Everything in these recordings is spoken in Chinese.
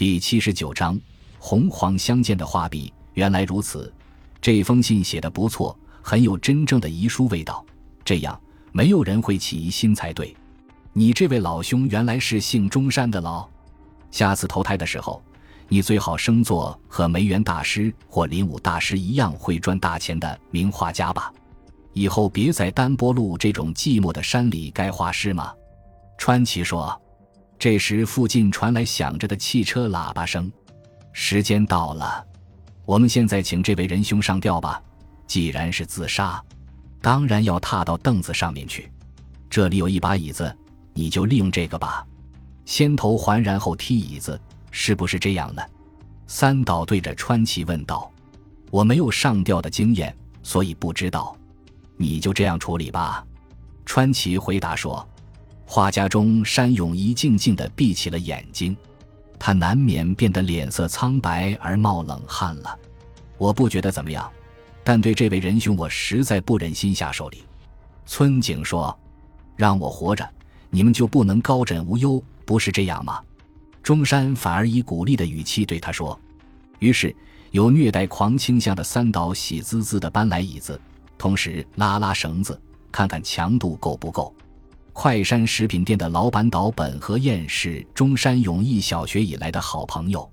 第七十九章红黄相间的画笔，原来如此。这封信写的不错，很有真正的遗书味道。这样，没有人会起疑心才对。你这位老兄原来是姓中山的喽。下次投胎的时候，你最好生做和梅园大师或林武大师一样会赚大钱的名画家吧。以后别在丹波路这种寂寞的山里盖画室吗？川崎说。这时，附近传来响着的汽车喇叭声。时间到了，我们现在请这位仁兄上吊吧。既然是自杀，当然要踏到凳子上面去。这里有一把椅子，你就利用这个吧。先头环，然后踢椅子，是不是这样呢？三岛对着川崎问道：“我没有上吊的经验，所以不知道。你就这样处理吧。”川崎回答说。画家中山永一静静地闭起了眼睛，他难免变得脸色苍白而冒冷汗了。我不觉得怎么样，但对这位仁兄，我实在不忍心下手里。村井说：“让我活着，你们就不能高枕无忧，不是这样吗？”中山反而以鼓励的语气对他说。于是，有虐待狂倾向的三岛喜滋滋地搬来椅子，同时拉拉绳子，看看强度够不够。快山食品店的老板岛本和彦是中山永义小学以来的好朋友。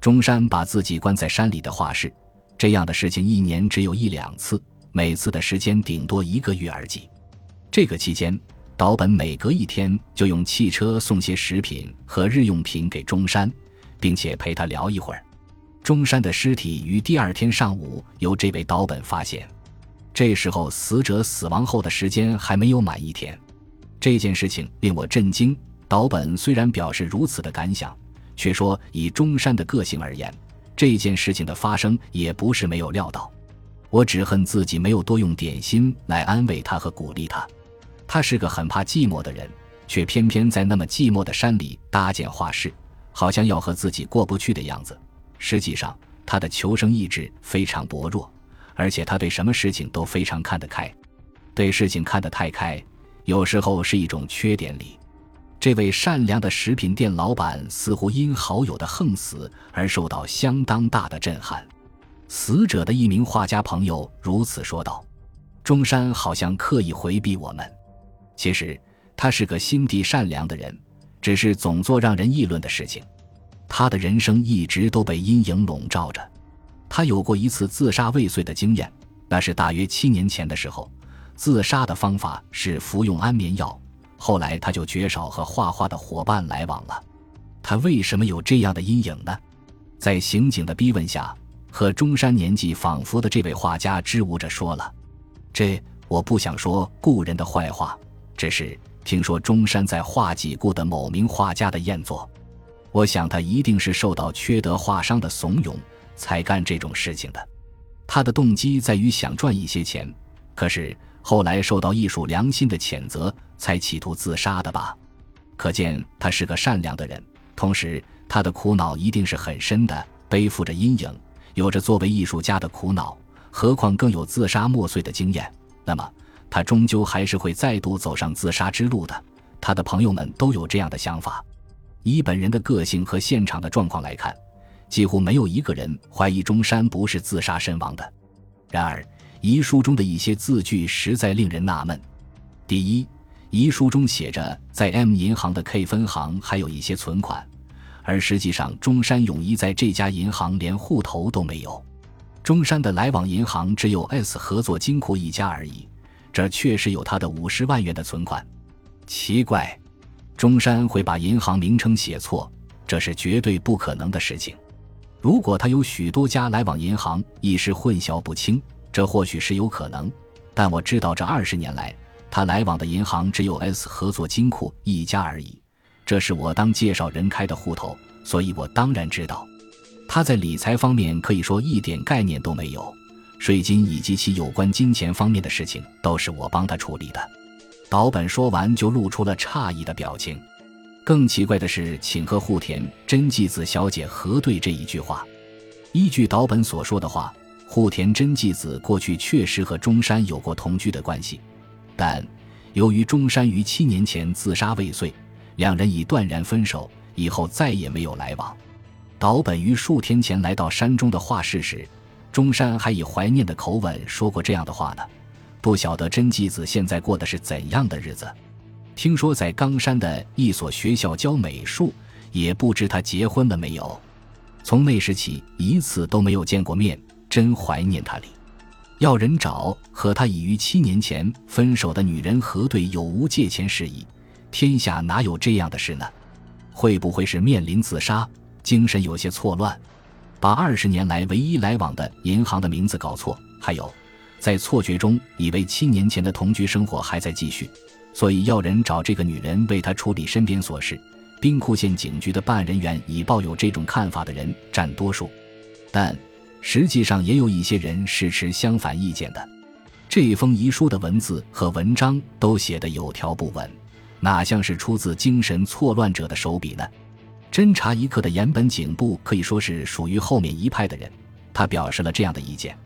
中山把自己关在山里的画室，这样的事情一年只有一两次，每次的时间顶多一个月而已。这个期间，岛本每隔一天就用汽车送些食品和日用品给中山，并且陪他聊一会儿。中山的尸体于第二天上午由这位岛本发现，这时候死者死亡后的时间还没有满一天。这件事情令我震惊。岛本虽然表示如此的感想，却说以中山的个性而言，这件事情的发生也不是没有料到。我只恨自己没有多用点心来安慰他和鼓励他。他是个很怕寂寞的人，却偏偏在那么寂寞的山里搭建画室，好像要和自己过不去的样子。实际上，他的求生意志非常薄弱，而且他对什么事情都非常看得开，对事情看得太开。有时候是一种缺点里，这位善良的食品店老板似乎因好友的横死而受到相当大的震撼。死者的一名画家朋友如此说道：“中山好像刻意回避我们，其实他是个心地善良的人，只是总做让人议论的事情。他的人生一直都被阴影笼罩着。他有过一次自杀未遂的经验，那是大约七年前的时候。”自杀的方法是服用安眠药，后来他就绝少和画画的伙伴来往了。他为什么有这样的阴影呢？在刑警的逼问下，和中山年纪仿佛的这位画家支吾着说了：“这我不想说故人的坏话，只是听说中山在画己故的某名画家的艳作，我想他一定是受到缺德画商的怂恿才干这种事情的。他的动机在于想赚一些钱，可是。”后来受到艺术良心的谴责，才企图自杀的吧？可见他是个善良的人。同时，他的苦恼一定是很深的，背负着阴影，有着作为艺术家的苦恼，何况更有自杀莫遂的经验。那么，他终究还是会再度走上自杀之路的。他的朋友们都有这样的想法。以本人的个性和现场的状况来看，几乎没有一个人怀疑中山不是自杀身亡的。然而，遗书中的一些字句实在令人纳闷。第一，遗书中写着在 M 银行的 K 分行还有一些存款，而实际上中山永一在这家银行连户头都没有。中山的来往银行只有 S 合作金库一家而已，这确实有他的五十万元的存款。奇怪，中山会把银行名称写错，这是绝对不可能的事情。如果他有许多家来往银行，一时混淆不清。这或许是有可能，但我知道这二十年来，他来往的银行只有 S 合作金库一家而已。这是我当介绍人开的户头，所以我当然知道，他在理财方面可以说一点概念都没有。税金以及其有关金钱方面的事情都是我帮他处理的。岛本说完就露出了诧异的表情。更奇怪的是，请和户田真纪子小姐核对这一句话。依据岛本所说的话。户田真纪子过去确实和中山有过同居的关系，但由于中山于七年前自杀未遂，两人已断然分手，以后再也没有来往。岛本于数天前来到山中的画室时，中山还以怀念的口吻说过这样的话呢。不晓得真纪子现在过的是怎样的日子？听说在冈山的一所学校教美术，也不知他结婚了没有。从那时起，一次都没有见过面，真怀念他哩。要人找和他已于七年前分手的女人核对有无借钱事宜，天下哪有这样的事呢？会不会是面临自杀？精神有些错乱，把二十年来唯一来往的银行的名字搞错，还有，在错觉中以为七年前的同居生活还在继续，所以要人找这个女人为他处理身边琐事。兵库县警局的办案人员以抱有这种看法的人占多数，但实际上也有一些人是持相反意见的。这封遗书的文字和文章都写得有条不紊，哪像是出自精神错乱者的手笔呢？侦查一课的岩本警部可以说是属于后面一派的人，他表示了这样的意见：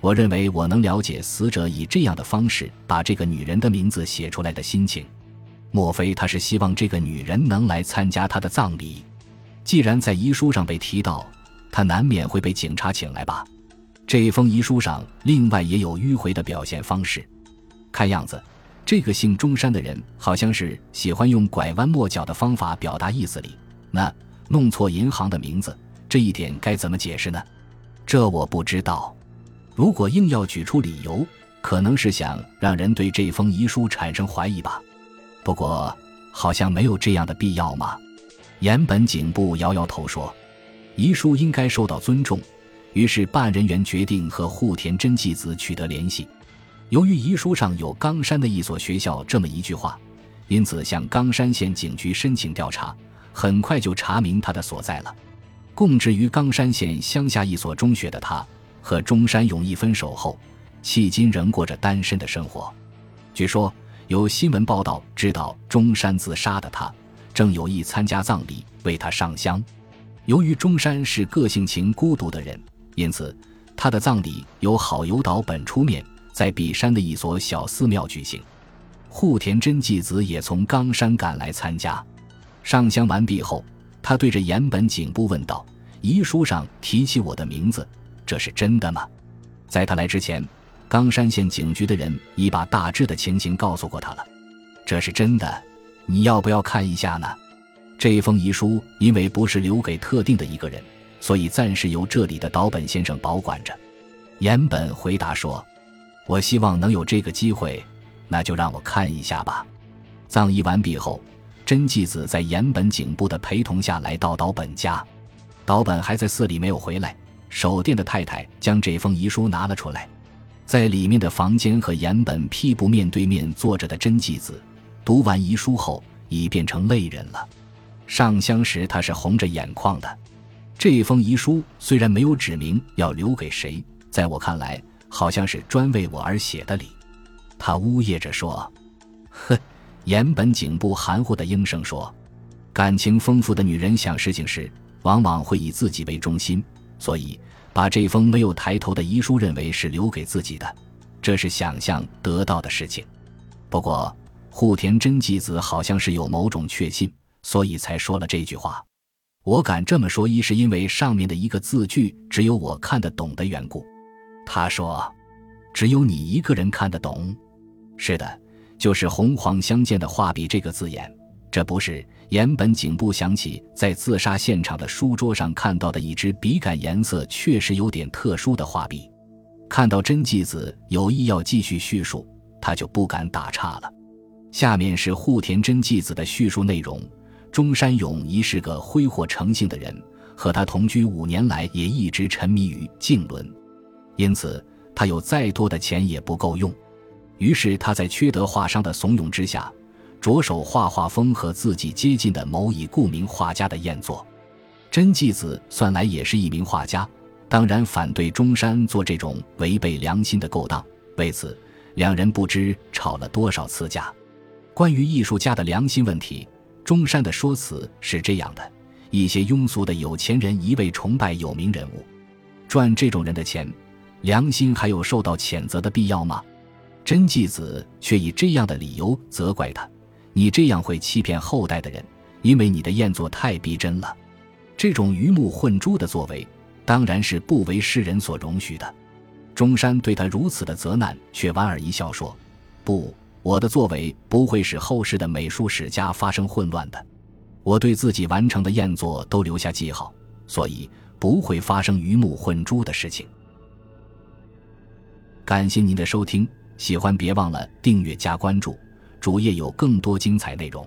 我认为我能了解死者以这样的方式把这个女人的名字写出来的心情。莫非他是希望这个女人能来参加他的葬礼？既然在遗书上被提到，他难免会被警察请来吧？这封遗书上另外也有迂回的表现方式，看样子，这个姓中山的人好像是喜欢用拐弯抹角的方法表达意思里。那弄错银行的名字这一点该怎么解释呢？这我不知道。如果硬要举出理由，可能是想让人对这封遗书产生怀疑吧。不过，好像没有这样的必要嘛。岩本警部摇摇头说：“遗书应该受到尊重。”于是办案人员决定和户田真纪子取得联系。由于遗书上有冈山的一所学校这么一句话，因此向冈山县警局申请调查。很快就查明他的所在了。供职于冈山县乡下一所中学的他，和中山勇一分手后，迄今仍过着单身的生活。据说有新闻报道知道中山自杀的他，正有意参加葬礼为他上香。由于中山是个性情孤独的人，因此他的葬礼由好友岛本出面，在比山的一所小寺庙举行。户田真纪子也从冈山赶来参加。上香完毕后，他对着岩本警部问道：“遗书上提起我的名字，这是真的吗？”在他来之前，冈山县警局的人已把大致的情形告诉过他了。这是真的，你要不要看一下呢？这封遗书因为不是留给特定的一个人，所以暂时由这里的岛本先生保管着。岩本回答说：“我希望能有这个机会，那就让我看一下吧。”葬仪完毕后。真纪子在岩本警部的陪同下来到岛本家，岛本还在寺里没有回来。守殿的太太将这封遗书拿了出来，在里面的房间和岩本屁股面对面坐着的真纪子，读完遗书后已变成泪人了。上香时他是红着眼眶的。这封遗书虽然没有指明要留给谁，在我看来好像是专为我而写的礼。他呜咽着说：“呵。”岩本警部含糊的应声说：“感情丰富的女人想事情时，往往会以自己为中心，所以把这封没有抬头的遗书认为是留给自己的，这是想象得到的事情。不过，户田真纪子好像是有某种确信，所以才说了这句话。我敢这么说，一是因为上面的一个字句只有我看得懂的缘故。他说：‘只有你一个人看得懂。’是的。”就是红黄相间的画笔这个字眼，这不是岩本警部想起在自杀现场的书桌上看到的一支笔杆颜色确实有点特殊的画笔。看到真纪子有意要继续叙述，他就不敢打岔了。下面是户田真纪子的叙述内容：中山勇一是个挥霍成性的人，和他同居五年来也一直沉迷于竞轮，因此他有再多的钱也不够用。于是他在缺德画商的怂恿之下，着手画画风和自己接近的某已故名画家的赝作。真纪子算来也是一名画家，当然反对中山做这种违背良心的勾当。为此，两人不知吵了多少次架。关于艺术家的良心问题，中山的说辞是这样的：一些庸俗的有钱人一味崇拜有名人物，赚这种人的钱，良心还有受到谴责的必要吗？真纪子却以这样的理由责怪他：“你这样会欺骗后代的人，因为你的赝作太逼真了。”这种鱼目混珠的作为，当然是不为世人所容许的。中山对他如此的责难，却莞尔一笑说：“不，我的作为不会使后世的美术史家发生混乱的。我对自己完成的赝作都留下记号，所以不会发生鱼目混珠的事情。”感谢您的收听，喜欢别忘了订阅加关注，主页有更多精彩内容。